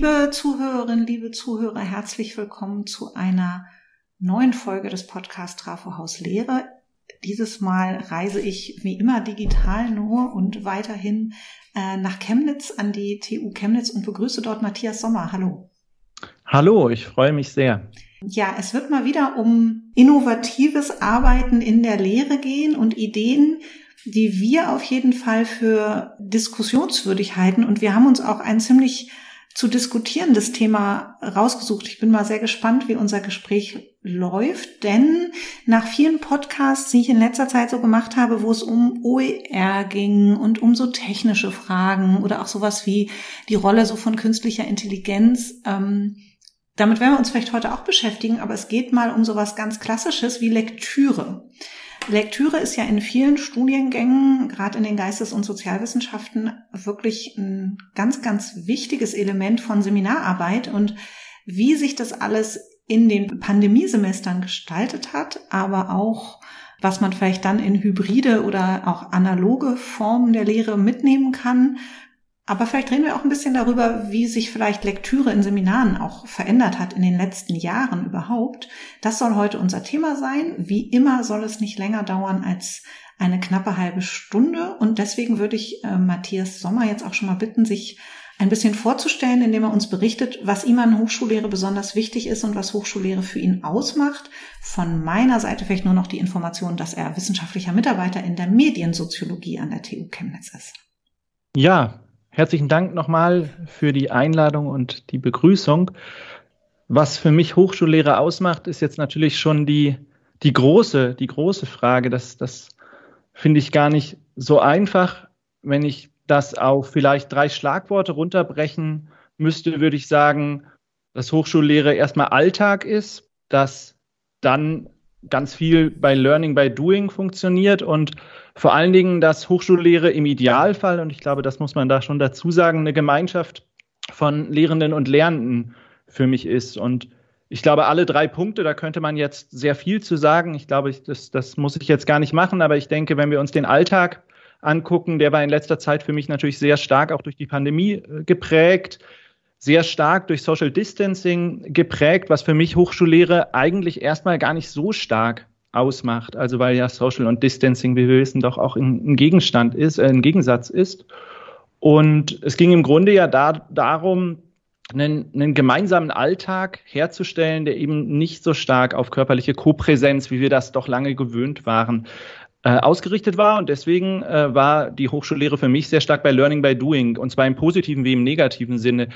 Liebe Zuhörerinnen, liebe Zuhörer, herzlich willkommen zu einer neuen Folge des Podcasts Trafo Haus Lehre. Dieses Mal reise ich wie immer digital nur und weiterhin äh, nach Chemnitz an die TU Chemnitz und begrüße dort Matthias Sommer. Hallo. Hallo, ich freue mich sehr. Ja, es wird mal wieder um innovatives Arbeiten in der Lehre gehen und Ideen, die wir auf jeden Fall für diskussionswürdig halten. Und wir haben uns auch ein ziemlich zu diskutierendes Thema rausgesucht. Ich bin mal sehr gespannt, wie unser Gespräch läuft, denn nach vielen Podcasts, die ich in letzter Zeit so gemacht habe, wo es um OER ging und um so technische Fragen oder auch sowas wie die Rolle so von künstlicher Intelligenz, ähm, damit werden wir uns vielleicht heute auch beschäftigen, aber es geht mal um sowas ganz Klassisches wie Lektüre. Lektüre ist ja in vielen Studiengängen, gerade in den Geistes- und Sozialwissenschaften, wirklich ein ganz, ganz wichtiges Element von Seminararbeit. Und wie sich das alles in den Pandemiesemestern gestaltet hat, aber auch was man vielleicht dann in hybride oder auch analoge Formen der Lehre mitnehmen kann, aber vielleicht reden wir auch ein bisschen darüber, wie sich vielleicht Lektüre in Seminaren auch verändert hat in den letzten Jahren überhaupt. Das soll heute unser Thema sein. Wie immer soll es nicht länger dauern als eine knappe halbe Stunde. Und deswegen würde ich äh, Matthias Sommer jetzt auch schon mal bitten, sich ein bisschen vorzustellen, indem er uns berichtet, was ihm an Hochschullehre besonders wichtig ist und was Hochschullehre für ihn ausmacht. Von meiner Seite vielleicht nur noch die Information, dass er wissenschaftlicher Mitarbeiter in der Mediensoziologie an der TU Chemnitz ist. Ja, Herzlichen Dank nochmal für die Einladung und die Begrüßung. Was für mich Hochschullehre ausmacht, ist jetzt natürlich schon die, die große, die große Frage. Das, das finde ich gar nicht so einfach. Wenn ich das auf vielleicht drei Schlagworte runterbrechen müsste, würde ich sagen, dass Hochschullehre erstmal Alltag ist, dass dann ganz viel bei Learning by Doing funktioniert und vor allen Dingen, dass Hochschullehre im Idealfall, und ich glaube, das muss man da schon dazu sagen, eine Gemeinschaft von Lehrenden und Lernenden für mich ist. Und ich glaube, alle drei Punkte, da könnte man jetzt sehr viel zu sagen. Ich glaube, das, das muss ich jetzt gar nicht machen, aber ich denke, wenn wir uns den Alltag angucken, der war in letzter Zeit für mich natürlich sehr stark auch durch die Pandemie äh, geprägt sehr stark durch Social Distancing geprägt, was für mich Hochschullehre eigentlich erstmal gar nicht so stark ausmacht. Also weil ja Social und Distancing, wie wir wissen, doch auch ein, Gegenstand ist, äh, ein Gegensatz ist. Und es ging im Grunde ja da, darum, einen, einen gemeinsamen Alltag herzustellen, der eben nicht so stark auf körperliche Kopräsenz, wie wir das doch lange gewöhnt waren, äh, ausgerichtet war. Und deswegen äh, war die Hochschullehre für mich sehr stark bei Learning by Doing, und zwar im positiven wie im negativen Sinne.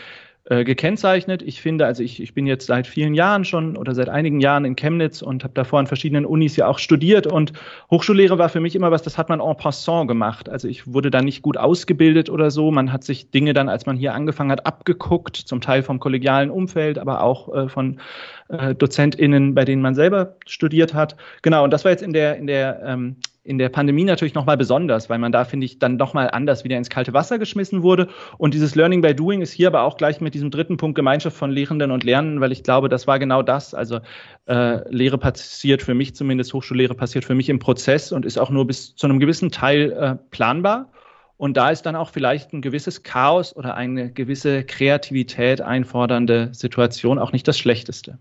Äh, gekennzeichnet. Ich finde, also ich, ich bin jetzt seit vielen Jahren schon oder seit einigen Jahren in Chemnitz und habe davor an verschiedenen Unis ja auch studiert und Hochschullehre war für mich immer was, das hat man en passant gemacht. Also ich wurde da nicht gut ausgebildet oder so. Man hat sich Dinge dann, als man hier angefangen hat, abgeguckt, zum Teil vom kollegialen Umfeld, aber auch äh, von äh, DozentInnen, bei denen man selber studiert hat. Genau, und das war jetzt in der, in der ähm, in der Pandemie natürlich nochmal besonders, weil man da, finde ich, dann nochmal anders wieder ins kalte Wasser geschmissen wurde. Und dieses Learning by Doing ist hier aber auch gleich mit diesem dritten Punkt Gemeinschaft von Lehrenden und Lernenden, weil ich glaube, das war genau das. Also äh, Lehre passiert für mich zumindest, Hochschullehre passiert für mich im Prozess und ist auch nur bis zu einem gewissen Teil äh, planbar. Und da ist dann auch vielleicht ein gewisses Chaos oder eine gewisse Kreativität einfordernde Situation auch nicht das Schlechteste.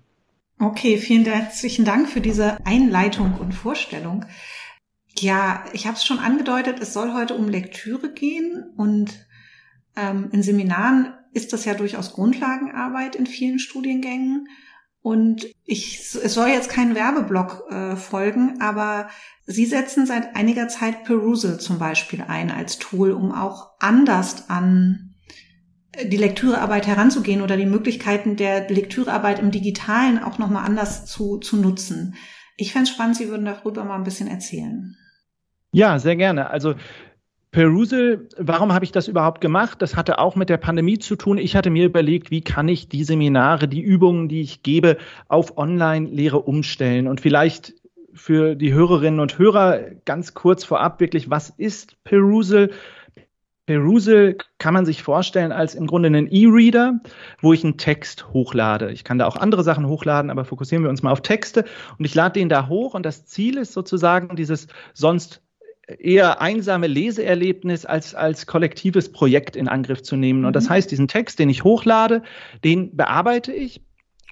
Okay, vielen herzlichen Dank für diese Einleitung und Vorstellung. Ja, ich habe es schon angedeutet, es soll heute um Lektüre gehen und ähm, in Seminaren ist das ja durchaus Grundlagenarbeit in vielen Studiengängen. Und ich, es soll jetzt kein Werbeblock äh, folgen, aber Sie setzen seit einiger Zeit Perusal zum Beispiel ein als Tool, um auch anders an die Lektürearbeit heranzugehen oder die Möglichkeiten der Lektürearbeit im Digitalen auch nochmal anders zu, zu nutzen. Ich fände es spannend, Sie würden darüber mal ein bisschen erzählen. Ja, sehr gerne. Also Perusal, warum habe ich das überhaupt gemacht? Das hatte auch mit der Pandemie zu tun. Ich hatte mir überlegt, wie kann ich die Seminare, die Übungen, die ich gebe, auf Online-Lehre umstellen? Und vielleicht für die Hörerinnen und Hörer ganz kurz vorab wirklich, was ist Perusal? Perusal kann man sich vorstellen als im Grunde einen E-Reader, wo ich einen Text hochlade. Ich kann da auch andere Sachen hochladen, aber fokussieren wir uns mal auf Texte. Und ich lade den da hoch und das Ziel ist sozusagen dieses sonst eher einsame Leseerlebnis als, als kollektives Projekt in Angriff zu nehmen. Und das mhm. heißt, diesen Text, den ich hochlade, den bearbeite ich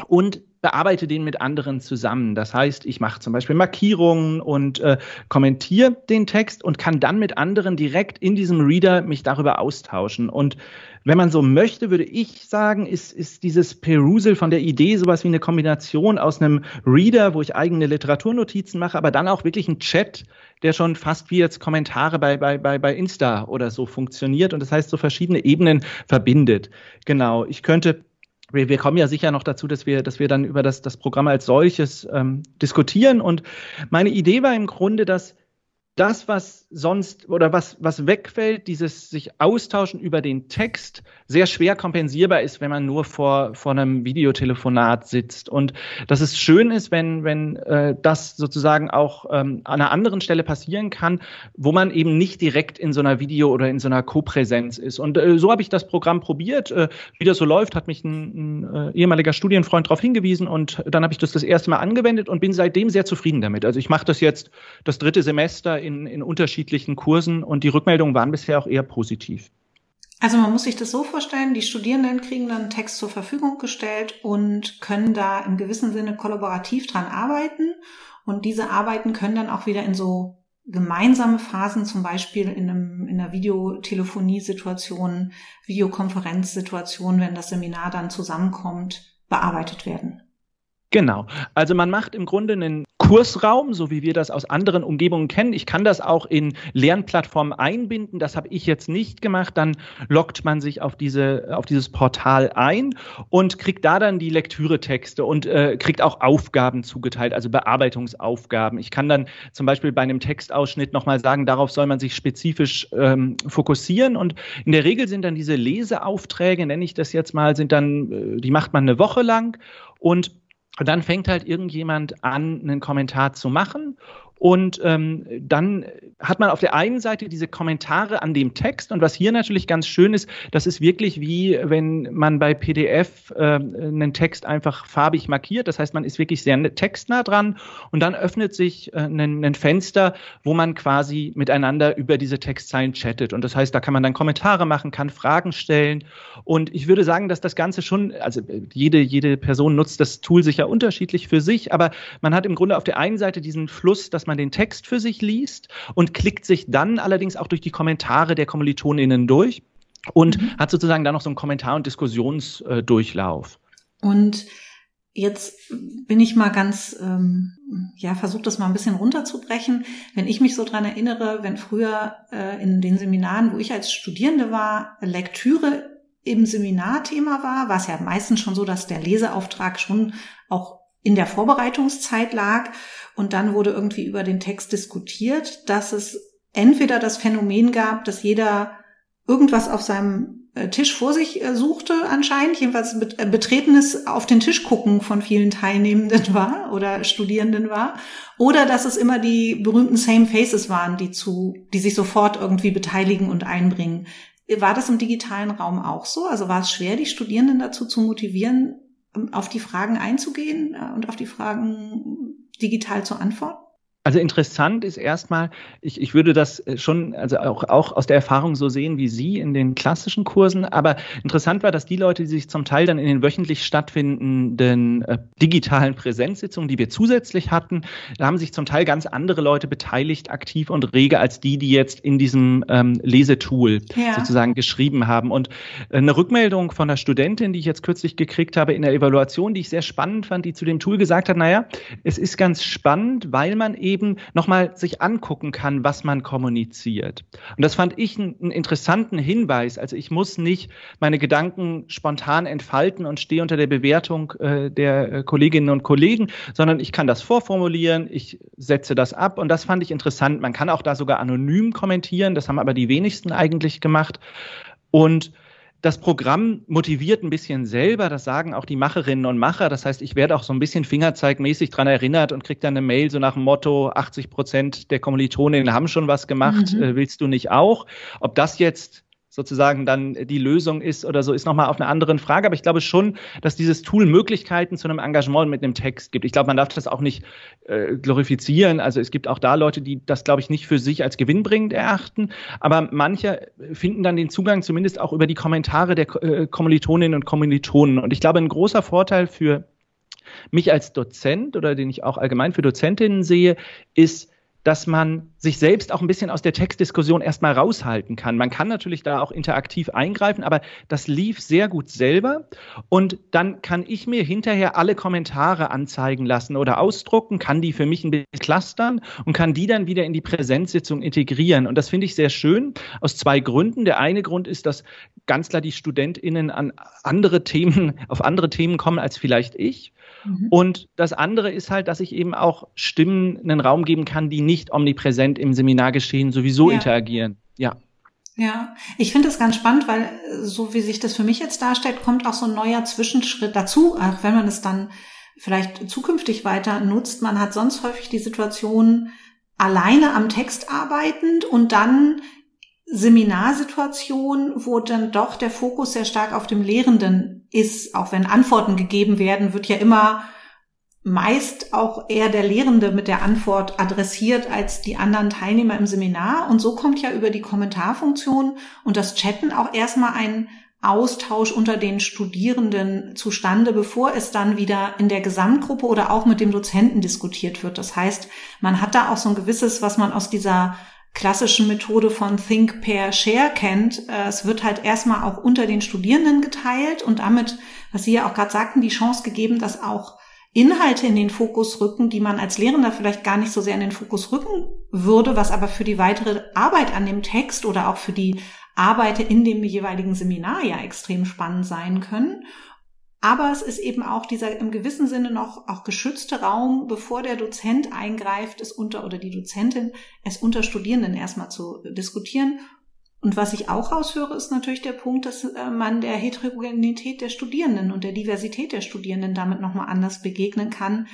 und bearbeite den mit anderen zusammen. Das heißt, ich mache zum Beispiel Markierungen und äh, kommentiere den Text und kann dann mit anderen direkt in diesem Reader mich darüber austauschen. Und wenn man so möchte, würde ich sagen, ist, ist dieses Perusal von der Idee sowas wie eine Kombination aus einem Reader, wo ich eigene Literaturnotizen mache, aber dann auch wirklich ein Chat, der schon fast wie jetzt Kommentare bei, bei, bei, bei Insta oder so funktioniert und das heißt so verschiedene Ebenen verbindet. Genau. Ich könnte wir, wir kommen ja sicher noch dazu, dass wir, dass wir dann über das, das Programm als solches ähm, diskutieren. Und meine Idee war im Grunde, dass das, was sonst oder was, was wegfällt, dieses sich austauschen über den Text, sehr schwer kompensierbar ist, wenn man nur vor, vor einem Videotelefonat sitzt. Und dass es schön ist, wenn, wenn äh, das sozusagen auch ähm, an einer anderen Stelle passieren kann, wo man eben nicht direkt in so einer Video- oder in so einer Co-Präsenz ist. Und äh, so habe ich das Programm probiert. Äh, wie das so läuft, hat mich ein, ein äh, ehemaliger Studienfreund darauf hingewiesen und dann habe ich das das erste Mal angewendet und bin seitdem sehr zufrieden damit. Also ich mache das jetzt das dritte Semester in, in unterschiedlichen Kursen und die Rückmeldungen waren bisher auch eher positiv. Also man muss sich das so vorstellen, die Studierenden kriegen dann einen Text zur Verfügung gestellt und können da im gewissen Sinne kollaborativ dran arbeiten. Und diese Arbeiten können dann auch wieder in so gemeinsame Phasen, zum Beispiel in, einem, in einer Videotelefonie-Situation, Videokonferenzsituation, wenn das Seminar dann zusammenkommt, bearbeitet werden. Genau. Also man macht im Grunde einen Kursraum, so wie wir das aus anderen Umgebungen kennen. Ich kann das auch in Lernplattformen einbinden. Das habe ich jetzt nicht gemacht. Dann loggt man sich auf diese auf dieses Portal ein und kriegt da dann die Lektüretexte und äh, kriegt auch Aufgaben zugeteilt, also Bearbeitungsaufgaben. Ich kann dann zum Beispiel bei einem Textausschnitt nochmal sagen, darauf soll man sich spezifisch ähm, fokussieren. Und in der Regel sind dann diese Leseaufträge, nenne ich das jetzt mal, sind dann, äh, die macht man eine Woche lang und und dann fängt halt irgendjemand an, einen Kommentar zu machen und ähm, dann hat man auf der einen Seite diese Kommentare an dem Text und was hier natürlich ganz schön ist, das ist wirklich wie wenn man bei PDF äh, einen Text einfach farbig markiert. Das heißt, man ist wirklich sehr textnah dran und dann öffnet sich äh, ein, ein Fenster, wo man quasi miteinander über diese Textzeilen chattet. Und das heißt, da kann man dann Kommentare machen, kann Fragen stellen. Und ich würde sagen, dass das Ganze schon, also jede, jede Person nutzt das Tool sicher unterschiedlich für sich, aber man hat im Grunde auf der einen Seite diesen Fluss, dass man den Text für sich liest und klickt sich dann allerdings auch durch die Kommentare der KommilitonInnen durch und mhm. hat sozusagen dann noch so einen Kommentar- und Diskussionsdurchlauf. Und Jetzt bin ich mal ganz, ähm, ja, versucht das mal ein bisschen runterzubrechen. Wenn ich mich so dran erinnere, wenn früher äh, in den Seminaren, wo ich als Studierende war, Lektüre im Seminarthema war, war es ja meistens schon so, dass der Leseauftrag schon auch in der Vorbereitungszeit lag und dann wurde irgendwie über den Text diskutiert, dass es entweder das Phänomen gab, dass jeder irgendwas auf seinem äh, Tisch vor sich äh, suchte anscheinend, jedenfalls äh, betretenes auf den Tisch gucken von vielen Teilnehmenden war oder Studierenden war, oder dass es immer die berühmten Same Faces waren, die zu, die sich sofort irgendwie beteiligen und einbringen. War das im digitalen Raum auch so? Also war es schwer, die Studierenden dazu zu motivieren, auf die Fragen einzugehen und auf die Fragen digital zu antworten? Also interessant ist erstmal, ich, ich würde das äh, schon, also auch, auch aus der Erfahrung so sehen wie Sie in den klassischen Kursen, aber interessant war, dass die Leute, die sich zum Teil dann in den wöchentlich stattfindenden äh, digitalen Präsenzsitzungen, die wir zusätzlich hatten, da haben sich zum Teil ganz andere Leute beteiligt, aktiv und rege, als die, die jetzt in diesem ähm, Lesetool ja. sozusagen geschrieben haben. Und äh, eine Rückmeldung von einer Studentin, die ich jetzt kürzlich gekriegt habe in der Evaluation, die ich sehr spannend fand, die zu dem Tool gesagt hat, naja, es ist ganz spannend, weil man eben eben nochmal sich angucken kann, was man kommuniziert. Und das fand ich einen, interessanten Hinweis. Also ich muss nicht meine Gedanken spontan entfalten und stehe unter der Bewertung äh, der äh, Kolleginnen und Kollegen, sondern ich kann das vorformulieren, ich setze das ab und das fand ich interessant. Man kann auch da sogar anonym kommentieren, das haben aber die wenigsten eigentlich gemacht. Und das Programm motiviert ein bisschen selber, das sagen auch die Macherinnen und Macher. Das heißt, ich werde auch so ein bisschen fingerzeigmäßig dran erinnert und kriege dann eine Mail so nach dem Motto, 80 Prozent der Kommilitoninnen haben schon was gemacht, mhm. äh, willst du nicht auch? Ob das jetzt sozusagen dann die Lösung ist oder so, ist nochmal auf einer anderen Frage. Aber ich glaube schon, dass dieses Tool Möglichkeiten zu einem Engagement mit einem Text gibt. Ich glaube, man darf das auch nicht äh, glorifizieren. Also es gibt auch da Leute, die das, glaube ich, nicht für sich als gewinnbringend erachten. Aber manche finden dann den Zugang zumindest auch über die Kommentare der äh, Kommilitoninnen und Kommilitonen. Und ich glaube, ein großer Vorteil für mich als Dozent oder den ich auch allgemein für Dozentinnen sehe, ist, dass man sich selbst auch ein bisschen aus der Textdiskussion erstmal raushalten kann. Man kann natürlich da auch interaktiv eingreifen, aber das lief sehr gut selber. Und dann kann ich mir hinterher alle Kommentare anzeigen lassen oder ausdrucken, kann die für mich ein bisschen clustern und kann die dann wieder in die Präsenzsitzung integrieren. Und das finde ich sehr schön aus zwei Gründen. Der eine Grund ist, dass ganz klar die StudentInnen an andere Themen, auf andere Themen kommen als vielleicht ich. Mhm. Und das andere ist halt, dass ich eben auch Stimmen einen Raum geben kann, die nicht omnipräsent im Seminargeschehen sowieso ja. interagieren. Ja. Ja, ich finde das ganz spannend, weil so wie sich das für mich jetzt darstellt, kommt auch so ein neuer Zwischenschritt dazu, auch wenn man es dann vielleicht zukünftig weiter nutzt. Man hat sonst häufig die Situation, alleine am Text arbeitend und dann Seminarsituation, wo dann doch der Fokus sehr stark auf dem Lehrenden ist, auch wenn Antworten gegeben werden, wird ja immer meist auch eher der Lehrende mit der Antwort adressiert als die anderen Teilnehmer im Seminar. Und so kommt ja über die Kommentarfunktion und das Chatten auch erstmal ein Austausch unter den Studierenden zustande, bevor es dann wieder in der Gesamtgruppe oder auch mit dem Dozenten diskutiert wird. Das heißt, man hat da auch so ein gewisses, was man aus dieser klassischen Methode von Think, Pair, Share kennt. Äh, es wird halt erstmal auch unter den Studierenden geteilt und damit, was Sie ja auch gerade sagten, die Chance gegeben, dass auch Inhalte in den Fokus rücken, die man als Lehrender vielleicht gar nicht so sehr in den Fokus rücken würde, was aber für die weitere Arbeit an dem Text oder auch für die Arbeit in dem jeweiligen Seminar ja extrem spannend sein können. Aber es ist eben auch dieser im gewissen Sinne noch auch geschützte Raum, bevor der Dozent eingreift, es unter oder die Dozentin es unter Studierenden erstmal zu diskutieren. Und was ich auch raushöre, ist natürlich der Punkt, dass äh, man der Heterogenität der Studierenden und der Diversität der Studierenden damit nochmal anders begegnen kann,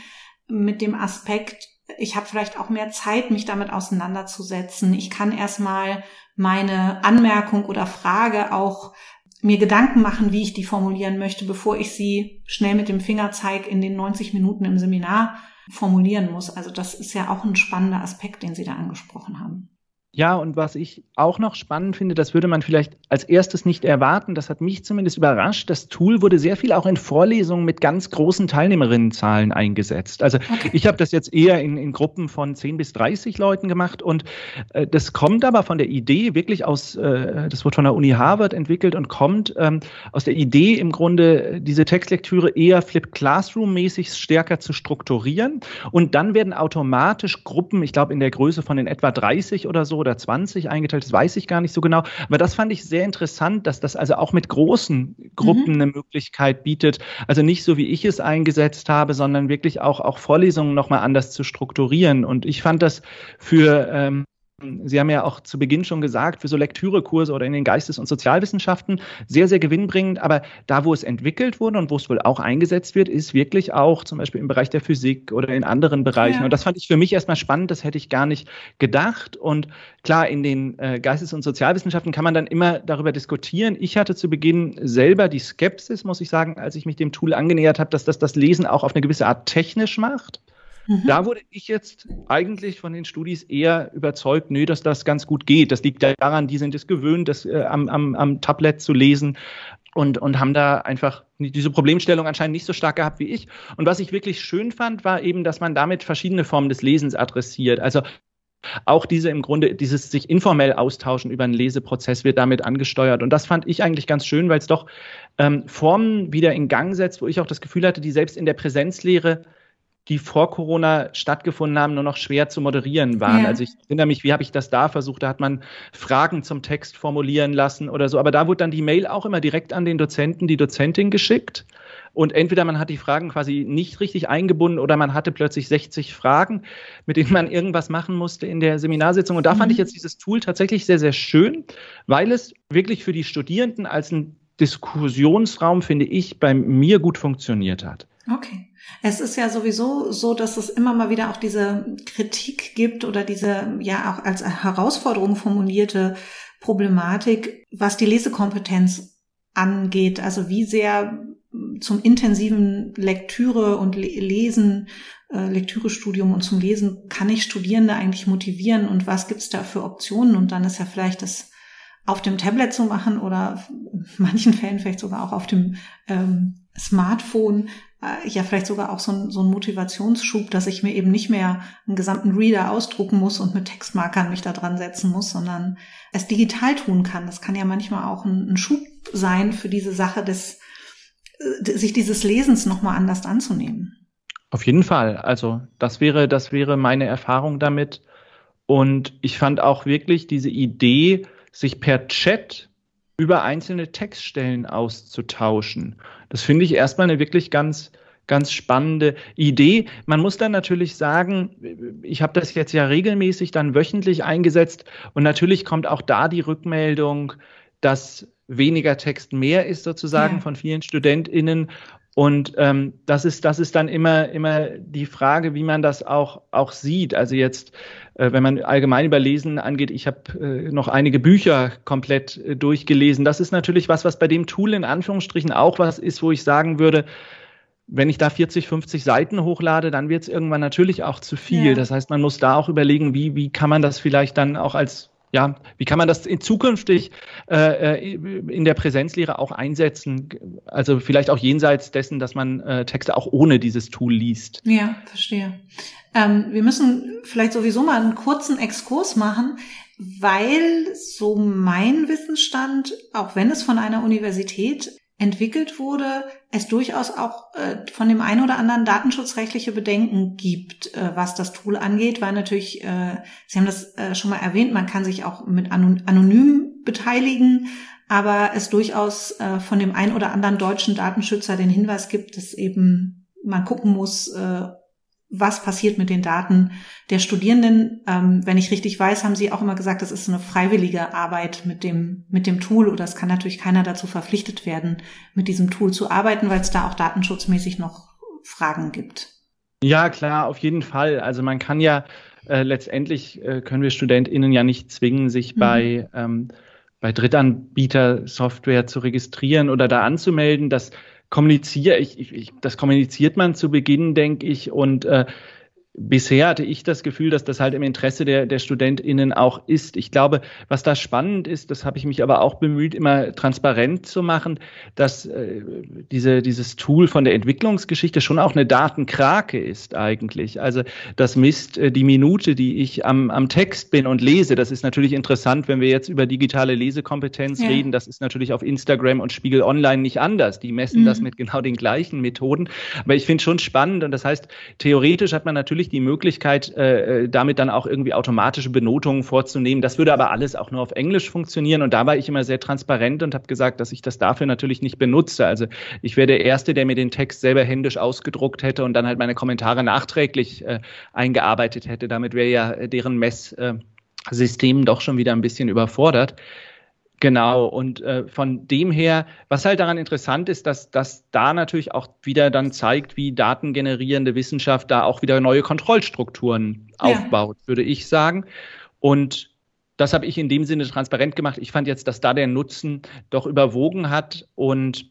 mit dem Aspekt, ich habe vielleicht auch mehr Zeit, mich damit auseinanderzusetzen. Ich kann erstmal meine Anmerkung oder Frage auch mir Gedanken machen, wie ich die formulieren möchte, bevor ich sie schnell mit dem Fingerzeig in den 90 Minuten im Seminar formulieren muss. Also das ist ja auch ein spannender Aspekt, den Sie da angesprochen haben. Ja, und was ich auch noch spannend finde, das würde man vielleicht als erstes nicht erwarten, das hat mich zumindest überrascht. Das Tool wurde sehr viel auch in Vorlesungen mit ganz großen Teilnehmerinnenzahlen eingesetzt. Also okay. ich habe das jetzt eher in, in Gruppen von 10 bis 30 Leuten gemacht und äh, das kommt aber von der Idee wirklich aus, äh, das wurde von der Uni Harvard entwickelt und kommt ähm, aus der Idee im Grunde, diese Textlektüre eher Flip Classroom-mäßig stärker zu strukturieren und dann werden automatisch Gruppen, ich glaube in der Größe von den etwa 30 oder so, oder 20 eingeteilt, das weiß ich gar nicht so genau. Aber das fand ich sehr interessant, dass das also auch mit großen Gruppen mhm. eine Möglichkeit bietet. Also nicht so, wie ich es eingesetzt habe, sondern wirklich auch, auch Vorlesungen nochmal anders zu strukturieren. Und ich fand das für ähm, Sie haben ja auch zu Beginn schon gesagt, für so Lektürekurse oder in den Geistes- und Sozialwissenschaften sehr, sehr gewinnbringend. Aber da, wo es entwickelt wurde und wo es wohl auch eingesetzt wird, ist wirklich auch zum Beispiel im Bereich der Physik oder in anderen Bereichen. Ja. Und das fand ich für mich erstmal spannend. Das hätte ich gar nicht gedacht. Und klar, in den äh, Geistes- und Sozialwissenschaften kann man dann immer darüber diskutieren. Ich hatte zu Beginn selber die Skepsis, muss ich sagen, als ich mich dem Tool angenähert habe, dass das das Lesen auch auf eine gewisse Art technisch macht. Mhm. Da wurde ich jetzt eigentlich von den Studis eher überzeugt, nö, dass das ganz gut geht. Das liegt daran, die sind es gewöhnt, das äh, am, am, am Tablet zu lesen und, und haben da einfach diese Problemstellung anscheinend nicht so stark gehabt wie ich. Und was ich wirklich schön fand, war eben, dass man damit verschiedene Formen des Lesens adressiert. Also auch diese im Grunde, dieses sich informell austauschen über einen Leseprozess wird damit angesteuert. Und das fand ich eigentlich ganz schön, weil es doch ähm, Formen wieder in Gang setzt, wo ich auch das Gefühl hatte, die selbst in der Präsenzlehre die vor Corona stattgefunden haben, nur noch schwer zu moderieren waren. Ja. Also ich erinnere mich, wie habe ich das da versucht? Da hat man Fragen zum Text formulieren lassen oder so. Aber da wurde dann die Mail auch immer direkt an den Dozenten, die Dozentin geschickt. Und entweder man hat die Fragen quasi nicht richtig eingebunden oder man hatte plötzlich 60 Fragen, mit denen man irgendwas machen musste in der Seminarsitzung. Und da mhm. fand ich jetzt dieses Tool tatsächlich sehr, sehr schön, weil es wirklich für die Studierenden als ein Diskussionsraum, finde ich, bei mir gut funktioniert hat. Okay. Es ist ja sowieso so, dass es immer mal wieder auch diese Kritik gibt oder diese ja auch als Herausforderung formulierte Problematik, was die Lesekompetenz angeht. Also wie sehr zum intensiven Lektüre und Lesen, äh, Lektürestudium und zum Lesen kann ich Studierende eigentlich motivieren und was gibt's da für Optionen? Und dann ist ja vielleicht das auf dem Tablet zu machen oder in manchen Fällen vielleicht sogar auch auf dem ähm, Smartphone äh, ja vielleicht sogar auch so ein, so ein Motivationsschub, dass ich mir eben nicht mehr einen gesamten Reader ausdrucken muss und mit Textmarkern mich da dran setzen muss, sondern es digital tun kann. Das kann ja manchmal auch ein, ein Schub sein für diese Sache des äh, sich dieses Lesens nochmal anders anzunehmen. Auf jeden Fall. Also das wäre, das wäre meine Erfahrung damit. Und ich fand auch wirklich diese Idee, sich per Chat über einzelne Textstellen auszutauschen. Das finde ich erstmal eine wirklich ganz, ganz spannende Idee. Man muss dann natürlich sagen, ich habe das jetzt ja regelmäßig dann wöchentlich eingesetzt und natürlich kommt auch da die Rückmeldung, dass weniger Text mehr ist sozusagen ja. von vielen StudentInnen und ähm, das ist das ist dann immer immer die Frage, wie man das auch auch sieht. Also jetzt, äh, wenn man allgemein über Lesen angeht, ich habe äh, noch einige Bücher komplett äh, durchgelesen. Das ist natürlich was, was bei dem Tool in Anführungsstrichen auch was ist, wo ich sagen würde, wenn ich da 40, 50 Seiten hochlade, dann wird es irgendwann natürlich auch zu viel. Ja. Das heißt, man muss da auch überlegen, wie wie kann man das vielleicht dann auch als ja, wie kann man das in zukünftig äh, äh, in der Präsenzlehre auch einsetzen? Also vielleicht auch jenseits dessen, dass man äh, Texte auch ohne dieses Tool liest. Ja, verstehe. Ähm, wir müssen vielleicht sowieso mal einen kurzen Exkurs machen, weil so mein Wissensstand, auch wenn es von einer Universität entwickelt wurde, es durchaus auch äh, von dem einen oder anderen datenschutzrechtliche Bedenken gibt, äh, was das Tool angeht, weil natürlich, äh, Sie haben das äh, schon mal erwähnt, man kann sich auch mit anon anonym beteiligen, aber es durchaus äh, von dem einen oder anderen deutschen Datenschützer den Hinweis gibt, dass eben man gucken muss, äh, was passiert mit den Daten der Studierenden. Ähm, wenn ich richtig weiß, haben Sie auch immer gesagt, das ist eine freiwillige Arbeit mit dem, mit dem Tool oder es kann natürlich keiner dazu verpflichtet werden, mit diesem Tool zu arbeiten, weil es da auch datenschutzmäßig noch Fragen gibt. Ja, klar, auf jeden Fall. Also man kann ja äh, letztendlich äh, können wir StudentInnen ja nicht zwingen, sich mhm. bei ähm, bei Drittanbieter-Software zu registrieren oder da anzumelden. Das kommuniziere ich, ich, ich, das kommuniziert man zu Beginn, denke ich, und äh, bisher hatte ich das Gefühl, dass das halt im Interesse der, der StudentInnen auch ist. Ich glaube, was da spannend ist, das habe ich mich aber auch bemüht, immer transparent zu machen, dass äh, diese, dieses Tool von der Entwicklungsgeschichte schon auch eine Datenkrake ist eigentlich. Also das misst äh, die Minute, die ich am, am Text bin und lese. Das ist natürlich interessant, wenn wir jetzt über digitale Lesekompetenz ja. reden. Das ist natürlich auf Instagram und Spiegel Online nicht anders. Die messen mhm. das mit genau den gleichen Methoden. Aber ich finde schon spannend und das heißt, theoretisch hat man natürlich natürlich die Möglichkeit, äh, äh, damit dann auch irgendwie automatische Benotungen vorzunehmen. Das würde aber alles auch nur auf Englisch funktionieren. Und da war ich immer sehr transparent und habe gesagt, dass ich das dafür natürlich nicht benutze. Also ich wäre der Erste, der mir den Text selber händisch ausgedruckt hätte und dann halt meine Kommentare nachträglich äh, eingearbeitet hätte. Damit wäre ja deren Messsystem doch schon wieder ein bisschen überfordert. Genau, und äh, von dem her, was halt daran interessant ist, dass das da natürlich auch wieder dann zeigt, wie datengenerierende Wissenschaft da auch wieder neue Kontrollstrukturen ja. aufbaut, würde ich sagen. Und das habe ich in dem Sinne transparent gemacht. Ich fand jetzt, dass da der Nutzen doch überwogen hat. Und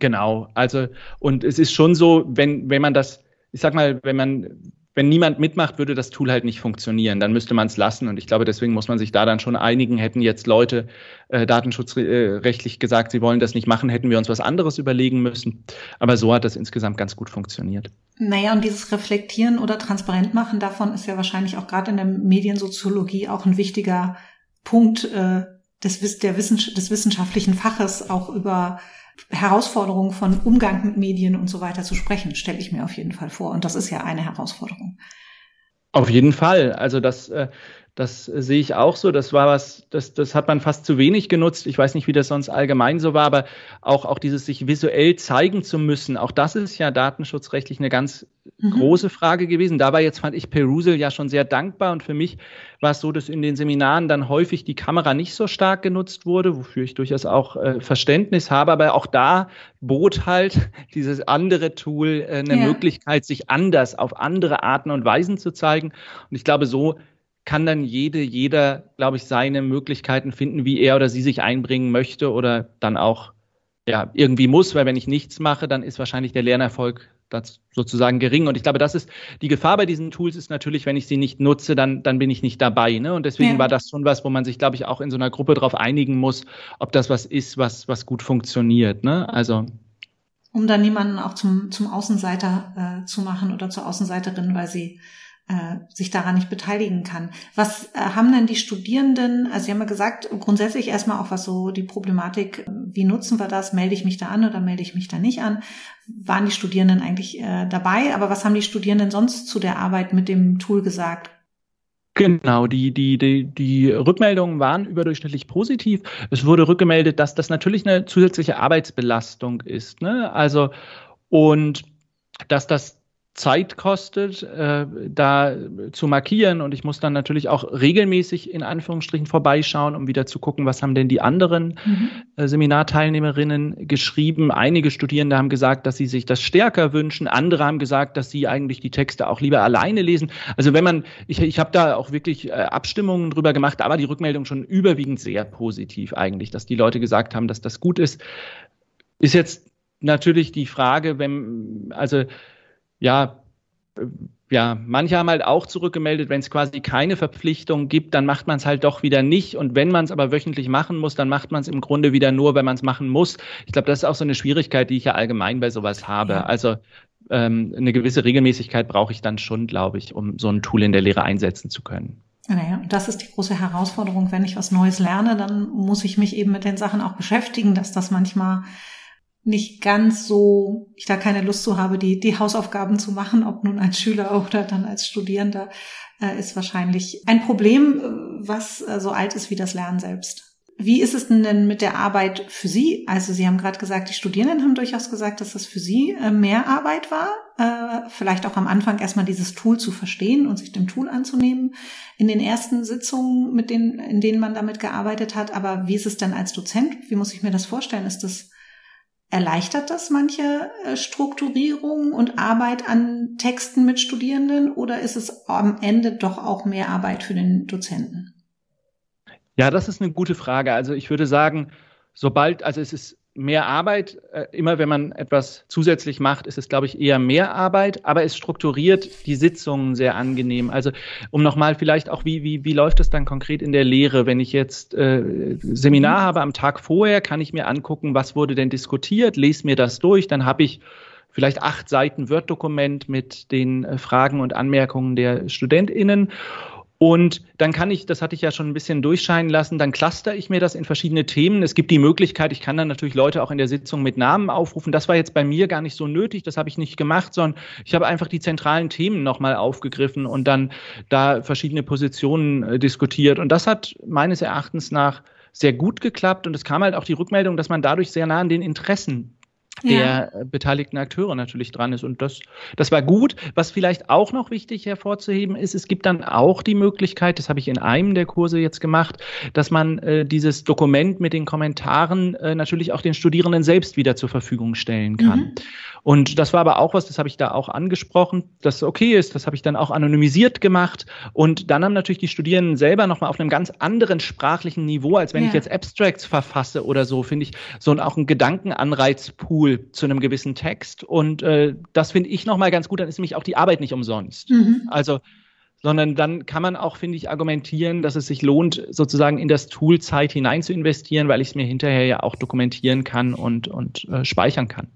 genau, also, und es ist schon so, wenn, wenn man das, ich sag mal, wenn man wenn niemand mitmacht, würde das Tool halt nicht funktionieren. Dann müsste man es lassen. Und ich glaube, deswegen muss man sich da dann schon einigen. Hätten jetzt Leute äh, datenschutzrechtlich gesagt, sie wollen das nicht machen, hätten wir uns was anderes überlegen müssen. Aber so hat das insgesamt ganz gut funktioniert. Naja, und dieses Reflektieren oder transparent machen davon ist ja wahrscheinlich auch gerade in der Mediensoziologie auch ein wichtiger Punkt äh, des, der Wissens des wissenschaftlichen Faches, auch über Herausforderungen von Umgang mit Medien und so weiter zu sprechen, stelle ich mir auf jeden Fall vor. Und das ist ja eine Herausforderung. Auf jeden Fall. Also das, äh, das sehe ich auch so. Das war was, das, das hat man fast zu wenig genutzt. Ich weiß nicht, wie das sonst allgemein so war, aber auch, auch dieses sich visuell zeigen zu müssen, auch das ist ja datenschutzrechtlich eine ganz mhm. große Frage gewesen. Dabei jetzt fand ich Perusel ja schon sehr dankbar und für mich war es so, dass in den Seminaren dann häufig die Kamera nicht so stark genutzt wurde, wofür ich durchaus auch äh, Verständnis habe. Aber auch da bot halt dieses andere Tool äh, eine ja. Möglichkeit, sich anders auf andere Arten und Weisen zu zeigen. Und ich glaube, so kann dann jede, jeder, glaube ich, seine Möglichkeiten finden, wie er oder sie sich einbringen möchte oder dann auch ja, irgendwie muss, weil wenn ich nichts mache, dann ist wahrscheinlich der Lernerfolg das sozusagen gering. Und ich glaube, das ist die Gefahr bei diesen Tools ist natürlich, wenn ich sie nicht nutze, dann, dann bin ich nicht dabei. Ne? Und deswegen ja. war das schon was, wo man sich, glaube ich, auch in so einer Gruppe darauf einigen muss, ob das was ist, was, was gut funktioniert. Ne? Also um dann niemanden auch zum, zum Außenseiter äh, zu machen oder zur Außenseiterin, weil sie sich daran nicht beteiligen kann. Was äh, haben denn die Studierenden, also Sie haben ja gesagt, grundsätzlich erstmal auch was so die Problematik, äh, wie nutzen wir das, melde ich mich da an oder melde ich mich da nicht an, waren die Studierenden eigentlich äh, dabei, aber was haben die Studierenden sonst zu der Arbeit mit dem Tool gesagt? Genau, die, die, die, die Rückmeldungen waren überdurchschnittlich positiv. Es wurde rückgemeldet, dass das natürlich eine zusätzliche Arbeitsbelastung ist. Ne? Also, und dass das Zeit kostet, äh, da zu markieren. Und ich muss dann natürlich auch regelmäßig in Anführungsstrichen vorbeischauen, um wieder zu gucken, was haben denn die anderen mhm. äh, Seminarteilnehmerinnen geschrieben. Einige Studierende haben gesagt, dass sie sich das stärker wünschen. Andere haben gesagt, dass sie eigentlich die Texte auch lieber alleine lesen. Also wenn man, ich, ich habe da auch wirklich äh, Abstimmungen drüber gemacht, aber die Rückmeldung schon überwiegend sehr positiv eigentlich, dass die Leute gesagt haben, dass das gut ist. Ist jetzt natürlich die Frage, wenn, also ja, ja, manche haben halt auch zurückgemeldet, wenn es quasi keine Verpflichtung gibt, dann macht man es halt doch wieder nicht. Und wenn man es aber wöchentlich machen muss, dann macht man es im Grunde wieder nur, wenn man es machen muss. Ich glaube, das ist auch so eine Schwierigkeit, die ich ja allgemein bei sowas habe. Ja. Also ähm, eine gewisse Regelmäßigkeit brauche ich dann schon, glaube ich, um so ein Tool in der Lehre einsetzen zu können. Naja, und das ist die große Herausforderung. Wenn ich was Neues lerne, dann muss ich mich eben mit den Sachen auch beschäftigen, dass das manchmal nicht ganz so, ich da keine Lust zu habe, die, die Hausaufgaben zu machen, ob nun als Schüler oder dann als Studierender, äh, ist wahrscheinlich ein Problem, äh, was äh, so alt ist wie das Lernen selbst. Wie ist es denn mit der Arbeit für Sie? Also Sie haben gerade gesagt, die Studierenden haben durchaus gesagt, dass das für Sie äh, mehr Arbeit war. Äh, vielleicht auch am Anfang erstmal dieses Tool zu verstehen und sich dem Tool anzunehmen. In den ersten Sitzungen, mit denen, in denen man damit gearbeitet hat. Aber wie ist es denn als Dozent? Wie muss ich mir das vorstellen? Ist das Erleichtert das manche äh, Strukturierung und Arbeit an Texten mit Studierenden oder ist es am Ende doch auch mehr Arbeit für den Dozenten? Ja, das ist eine gute Frage. Also ich würde sagen, sobald, also es ist mehr Arbeit. Äh, immer wenn man etwas zusätzlich macht, ist es, glaube ich, eher mehr Arbeit, aber es strukturiert die Sitzungen sehr angenehm. Also um nochmal vielleicht auch, wie, wie, wie läuft es dann konkret in der Lehre? Wenn ich jetzt äh, Seminar habe am Tag vorher, kann ich mir angucken, was wurde denn diskutiert, lese mir das durch, dann habe ich vielleicht acht Seiten Word-Dokument mit den äh, Fragen und Anmerkungen der StudentInnen. Und dann kann ich, das hatte ich ja schon ein bisschen durchscheinen lassen, dann cluster ich mir das in verschiedene Themen. Es gibt die Möglichkeit, ich kann dann natürlich Leute auch in der Sitzung mit Namen aufrufen. Das war jetzt bei mir gar nicht so nötig, das habe ich nicht gemacht, sondern ich habe einfach die zentralen Themen nochmal aufgegriffen und dann da verschiedene Positionen äh, diskutiert. Und das hat meines Erachtens nach sehr gut geklappt und es kam halt auch die Rückmeldung, dass man dadurch sehr nah an den Interessen der ja. beteiligten Akteure natürlich dran ist. Und das, das war gut. Was vielleicht auch noch wichtig hervorzuheben ist, es gibt dann auch die Möglichkeit, das habe ich in einem der Kurse jetzt gemacht, dass man äh, dieses Dokument mit den Kommentaren äh, natürlich auch den Studierenden selbst wieder zur Verfügung stellen kann. Mhm. Und das war aber auch was, das habe ich da auch angesprochen, das okay ist, das habe ich dann auch anonymisiert gemacht. Und dann haben natürlich die Studierenden selber nochmal auf einem ganz anderen sprachlichen Niveau, als wenn ja. ich jetzt Abstracts verfasse oder so, finde ich, so auch ein Gedankenanreizpool Tool zu einem gewissen Text. Und äh, das finde ich nochmal ganz gut, dann ist nämlich auch die Arbeit nicht umsonst. Mhm. Also sondern dann kann man auch, finde ich, argumentieren, dass es sich lohnt, sozusagen in das Tool Zeit hinein zu investieren, weil ich es mir hinterher ja auch dokumentieren kann und, und äh, speichern kann.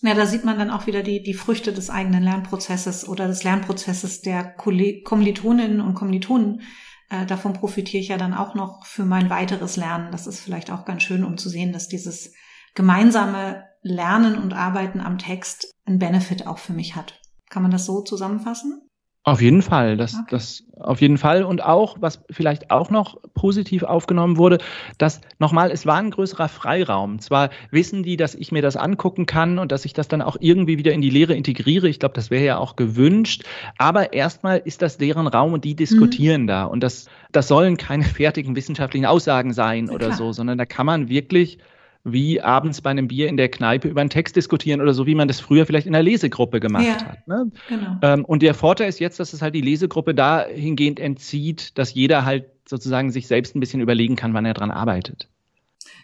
Ja, da sieht man dann auch wieder die, die Früchte des eigenen Lernprozesses oder des Lernprozesses der Kommilitoninnen und Kommilitonen. Äh, davon profitiere ich ja dann auch noch für mein weiteres Lernen. Das ist vielleicht auch ganz schön, um zu sehen, dass dieses gemeinsame Lernen und Arbeiten am Text einen Benefit auch für mich hat. Kann man das so zusammenfassen? Auf jeden Fall, das, okay. das auf jeden Fall. Und auch, was vielleicht auch noch positiv aufgenommen wurde, dass nochmal, es war ein größerer Freiraum. Zwar wissen die, dass ich mir das angucken kann und dass ich das dann auch irgendwie wieder in die Lehre integriere. Ich glaube, das wäre ja auch gewünscht. Aber erstmal ist das deren Raum und die diskutieren mhm. da. Und das, das sollen keine fertigen wissenschaftlichen Aussagen sein ja, oder klar. so, sondern da kann man wirklich wie abends bei einem Bier in der Kneipe über einen Text diskutieren oder so, wie man das früher vielleicht in der Lesegruppe gemacht ja, hat. Ne? Genau. Ähm, und der Vorteil ist jetzt, dass es halt die Lesegruppe dahingehend entzieht, dass jeder halt sozusagen sich selbst ein bisschen überlegen kann, wann er dran arbeitet.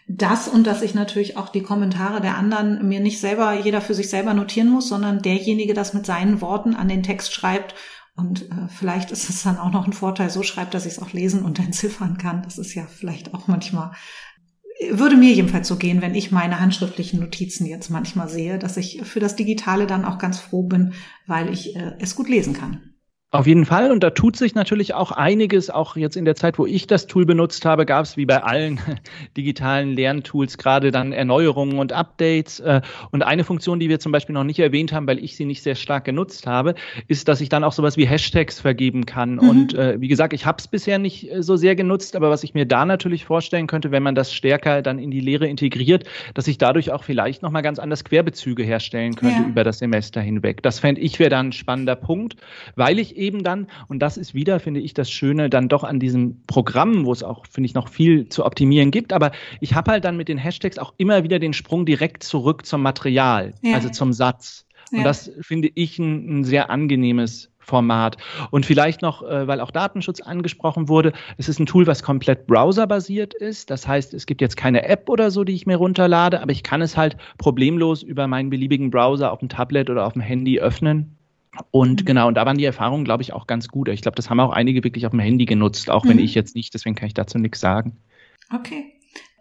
Das und dass ich natürlich auch die Kommentare der anderen mir nicht selber, jeder für sich selber notieren muss, sondern derjenige das mit seinen Worten an den Text schreibt. Und äh, vielleicht ist es dann auch noch ein Vorteil, so schreibt, dass ich es auch lesen und entziffern kann. Das ist ja vielleicht auch manchmal würde mir jedenfalls so gehen, wenn ich meine handschriftlichen Notizen jetzt manchmal sehe, dass ich für das Digitale dann auch ganz froh bin, weil ich äh, es gut lesen kann. Auf jeden Fall. Und da tut sich natürlich auch einiges. Auch jetzt in der Zeit, wo ich das Tool benutzt habe, gab es wie bei allen digitalen Lerntools gerade dann Erneuerungen und Updates. Äh, und eine Funktion, die wir zum Beispiel noch nicht erwähnt haben, weil ich sie nicht sehr stark genutzt habe, ist, dass ich dann auch sowas wie Hashtags vergeben kann. Mhm. Und äh, wie gesagt, ich habe es bisher nicht äh, so sehr genutzt, aber was ich mir da natürlich vorstellen könnte, wenn man das stärker dann in die Lehre integriert, dass ich dadurch auch vielleicht nochmal ganz anders Querbezüge herstellen könnte ja. über das Semester hinweg. Das fände ich wäre dann ein spannender Punkt, weil ich eben dann, und das ist wieder, finde ich, das Schöne dann doch an diesem Programm, wo es auch, finde ich, noch viel zu optimieren gibt. Aber ich habe halt dann mit den Hashtags auch immer wieder den Sprung direkt zurück zum Material, ja. also zum Satz. Und ja. das finde ich ein, ein sehr angenehmes Format. Und vielleicht noch, äh, weil auch Datenschutz angesprochen wurde, es ist ein Tool, was komplett browserbasiert ist. Das heißt, es gibt jetzt keine App oder so, die ich mir runterlade, aber ich kann es halt problemlos über meinen beliebigen Browser auf dem Tablet oder auf dem Handy öffnen und mhm. genau, und da waren die Erfahrungen, glaube ich, auch ganz gut. Ich glaube, das haben auch einige wirklich auf dem Handy genutzt, auch mhm. wenn ich jetzt nicht, deswegen kann ich dazu nichts sagen. Okay.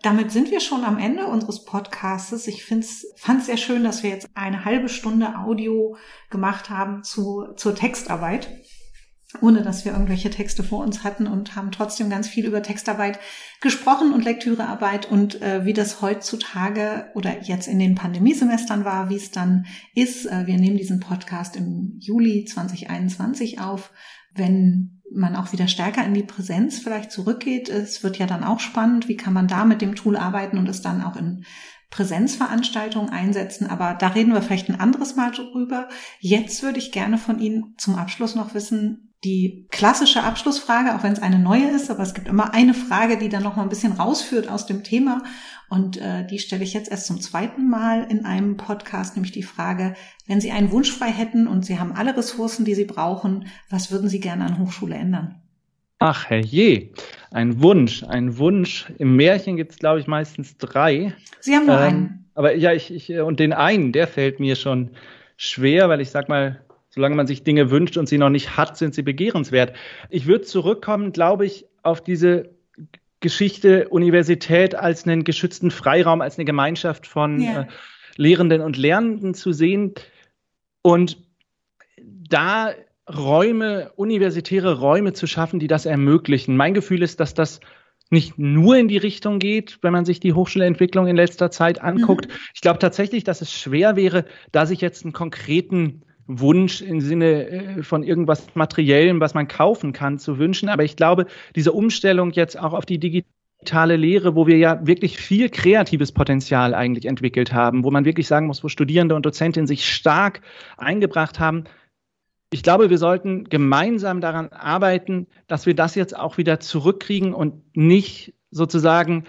Damit sind wir schon am Ende unseres Podcasts. Ich fand es sehr schön, dass wir jetzt eine halbe Stunde Audio gemacht haben zu, zur Textarbeit ohne dass wir irgendwelche Texte vor uns hatten und haben trotzdem ganz viel über Textarbeit gesprochen und Lektürearbeit und äh, wie das heutzutage oder jetzt in den Pandemiesemestern war, wie es dann ist. Äh, wir nehmen diesen Podcast im Juli 2021 auf. Wenn man auch wieder stärker in die Präsenz vielleicht zurückgeht, es wird ja dann auch spannend, wie kann man da mit dem Tool arbeiten und es dann auch in Präsenzveranstaltungen einsetzen, aber da reden wir vielleicht ein anderes Mal drüber. Jetzt würde ich gerne von Ihnen zum Abschluss noch wissen, die klassische Abschlussfrage, auch wenn es eine neue ist, aber es gibt immer eine Frage, die dann noch mal ein bisschen rausführt aus dem Thema. Und äh, die stelle ich jetzt erst zum zweiten Mal in einem Podcast, nämlich die Frage, wenn Sie einen Wunsch frei hätten und Sie haben alle Ressourcen, die Sie brauchen, was würden Sie gerne an Hochschule ändern? Ach, herrje, ein Wunsch, ein Wunsch. Im Märchen gibt es, glaube ich, meistens drei. Sie haben nur ähm, einen. Aber ja, ich, ich, und den einen, der fällt mir schon schwer, weil ich sag mal, Solange man sich Dinge wünscht und sie noch nicht hat, sind sie begehrenswert. Ich würde zurückkommen, glaube ich, auf diese Geschichte Universität als einen geschützten Freiraum, als eine Gemeinschaft von yeah. äh, Lehrenden und Lernenden zu sehen und da Räume, universitäre Räume zu schaffen, die das ermöglichen. Mein Gefühl ist, dass das nicht nur in die Richtung geht, wenn man sich die Hochschulentwicklung in letzter Zeit anguckt. Mhm. Ich glaube tatsächlich, dass es schwer wäre, da sich jetzt einen konkreten Wunsch im Sinne äh, von irgendwas Materiellem, was man kaufen kann, zu wünschen. Aber ich glaube, diese Umstellung jetzt auch auf die digitale Lehre, wo wir ja wirklich viel kreatives Potenzial eigentlich entwickelt haben, wo man wirklich sagen muss, wo Studierende und Dozentinnen sich stark eingebracht haben. Ich glaube, wir sollten gemeinsam daran arbeiten, dass wir das jetzt auch wieder zurückkriegen und nicht sozusagen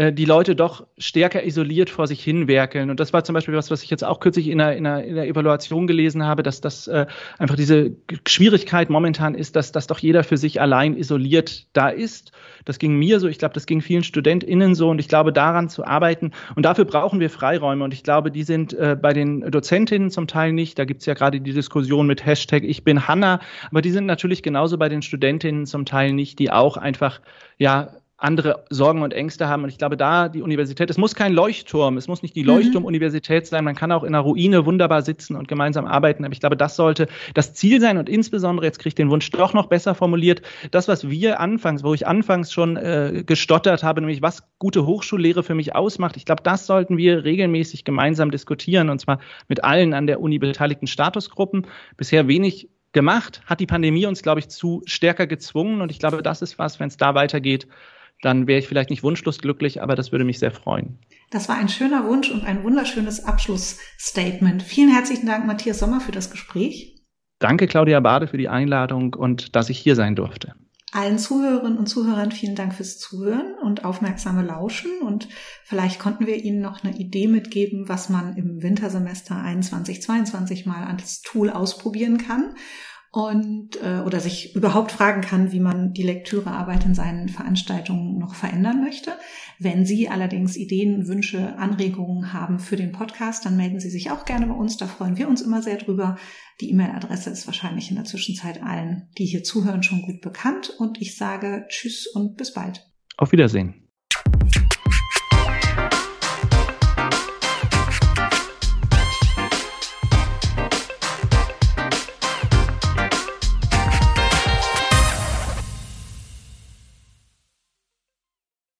äh, die Leute doch stärker isoliert vor sich hinwerkeln. Und das war zum Beispiel was, was ich jetzt auch kürzlich in einer, in einer, in einer Evaluation gelesen habe, dass das äh, einfach diese Schwierigkeit momentan ist, dass, dass doch jeder für sich allein isoliert da ist. Das ging mir so, ich glaube, das ging vielen StudentInnen so und ich glaube, daran zu arbeiten. Und dafür brauchen wir Freiräume und ich glaube, die sind äh, bei den Dozentinnen zum Teil nicht. Da gibt's ja gerade die Diskussion mit Hashtag Ich bin Hanna, aber die sind natürlich genauso bei den Studentinnen zum Teil nicht, die auch einfach ja andere Sorgen und Ängste haben. Und ich glaube, da die Universität, es muss kein Leuchtturm, es muss nicht die mhm. Leuchtturm-Universität sein, man kann auch in einer Ruine wunderbar sitzen und gemeinsam arbeiten. Aber ich glaube, das sollte das Ziel sein und insbesondere, jetzt kriege ich den Wunsch doch noch besser formuliert, das, was wir anfangs, wo ich anfangs schon äh, gestottert habe, nämlich was gute Hochschullehre für mich ausmacht, ich glaube, das sollten wir regelmäßig gemeinsam diskutieren und zwar mit allen an der Uni beteiligten Statusgruppen. Bisher wenig gemacht, hat die Pandemie uns, glaube ich, zu stärker gezwungen und ich glaube, das ist was, wenn es da weitergeht, dann wäre ich vielleicht nicht wunschlos glücklich, aber das würde mich sehr freuen. Das war ein schöner Wunsch und ein wunderschönes Abschlussstatement. Vielen herzlichen Dank, Matthias Sommer, für das Gespräch. Danke, Claudia Bade, für die Einladung und dass ich hier sein durfte. allen Zuhörerinnen und Zuhörern vielen Dank fürs Zuhören und aufmerksame Lauschen. Und vielleicht konnten wir Ihnen noch eine Idee mitgeben, was man im Wintersemester 21, 22 mal als Tool ausprobieren kann und äh, oder sich überhaupt fragen kann, wie man die Lektürearbeit in seinen Veranstaltungen noch verändern möchte. Wenn Sie allerdings Ideen, Wünsche, Anregungen haben für den Podcast, dann melden Sie sich auch gerne bei uns. Da freuen wir uns immer sehr drüber. Die E-Mail-Adresse ist wahrscheinlich in der Zwischenzeit allen, die hier zuhören, schon gut bekannt. Und ich sage Tschüss und bis bald. Auf Wiedersehen.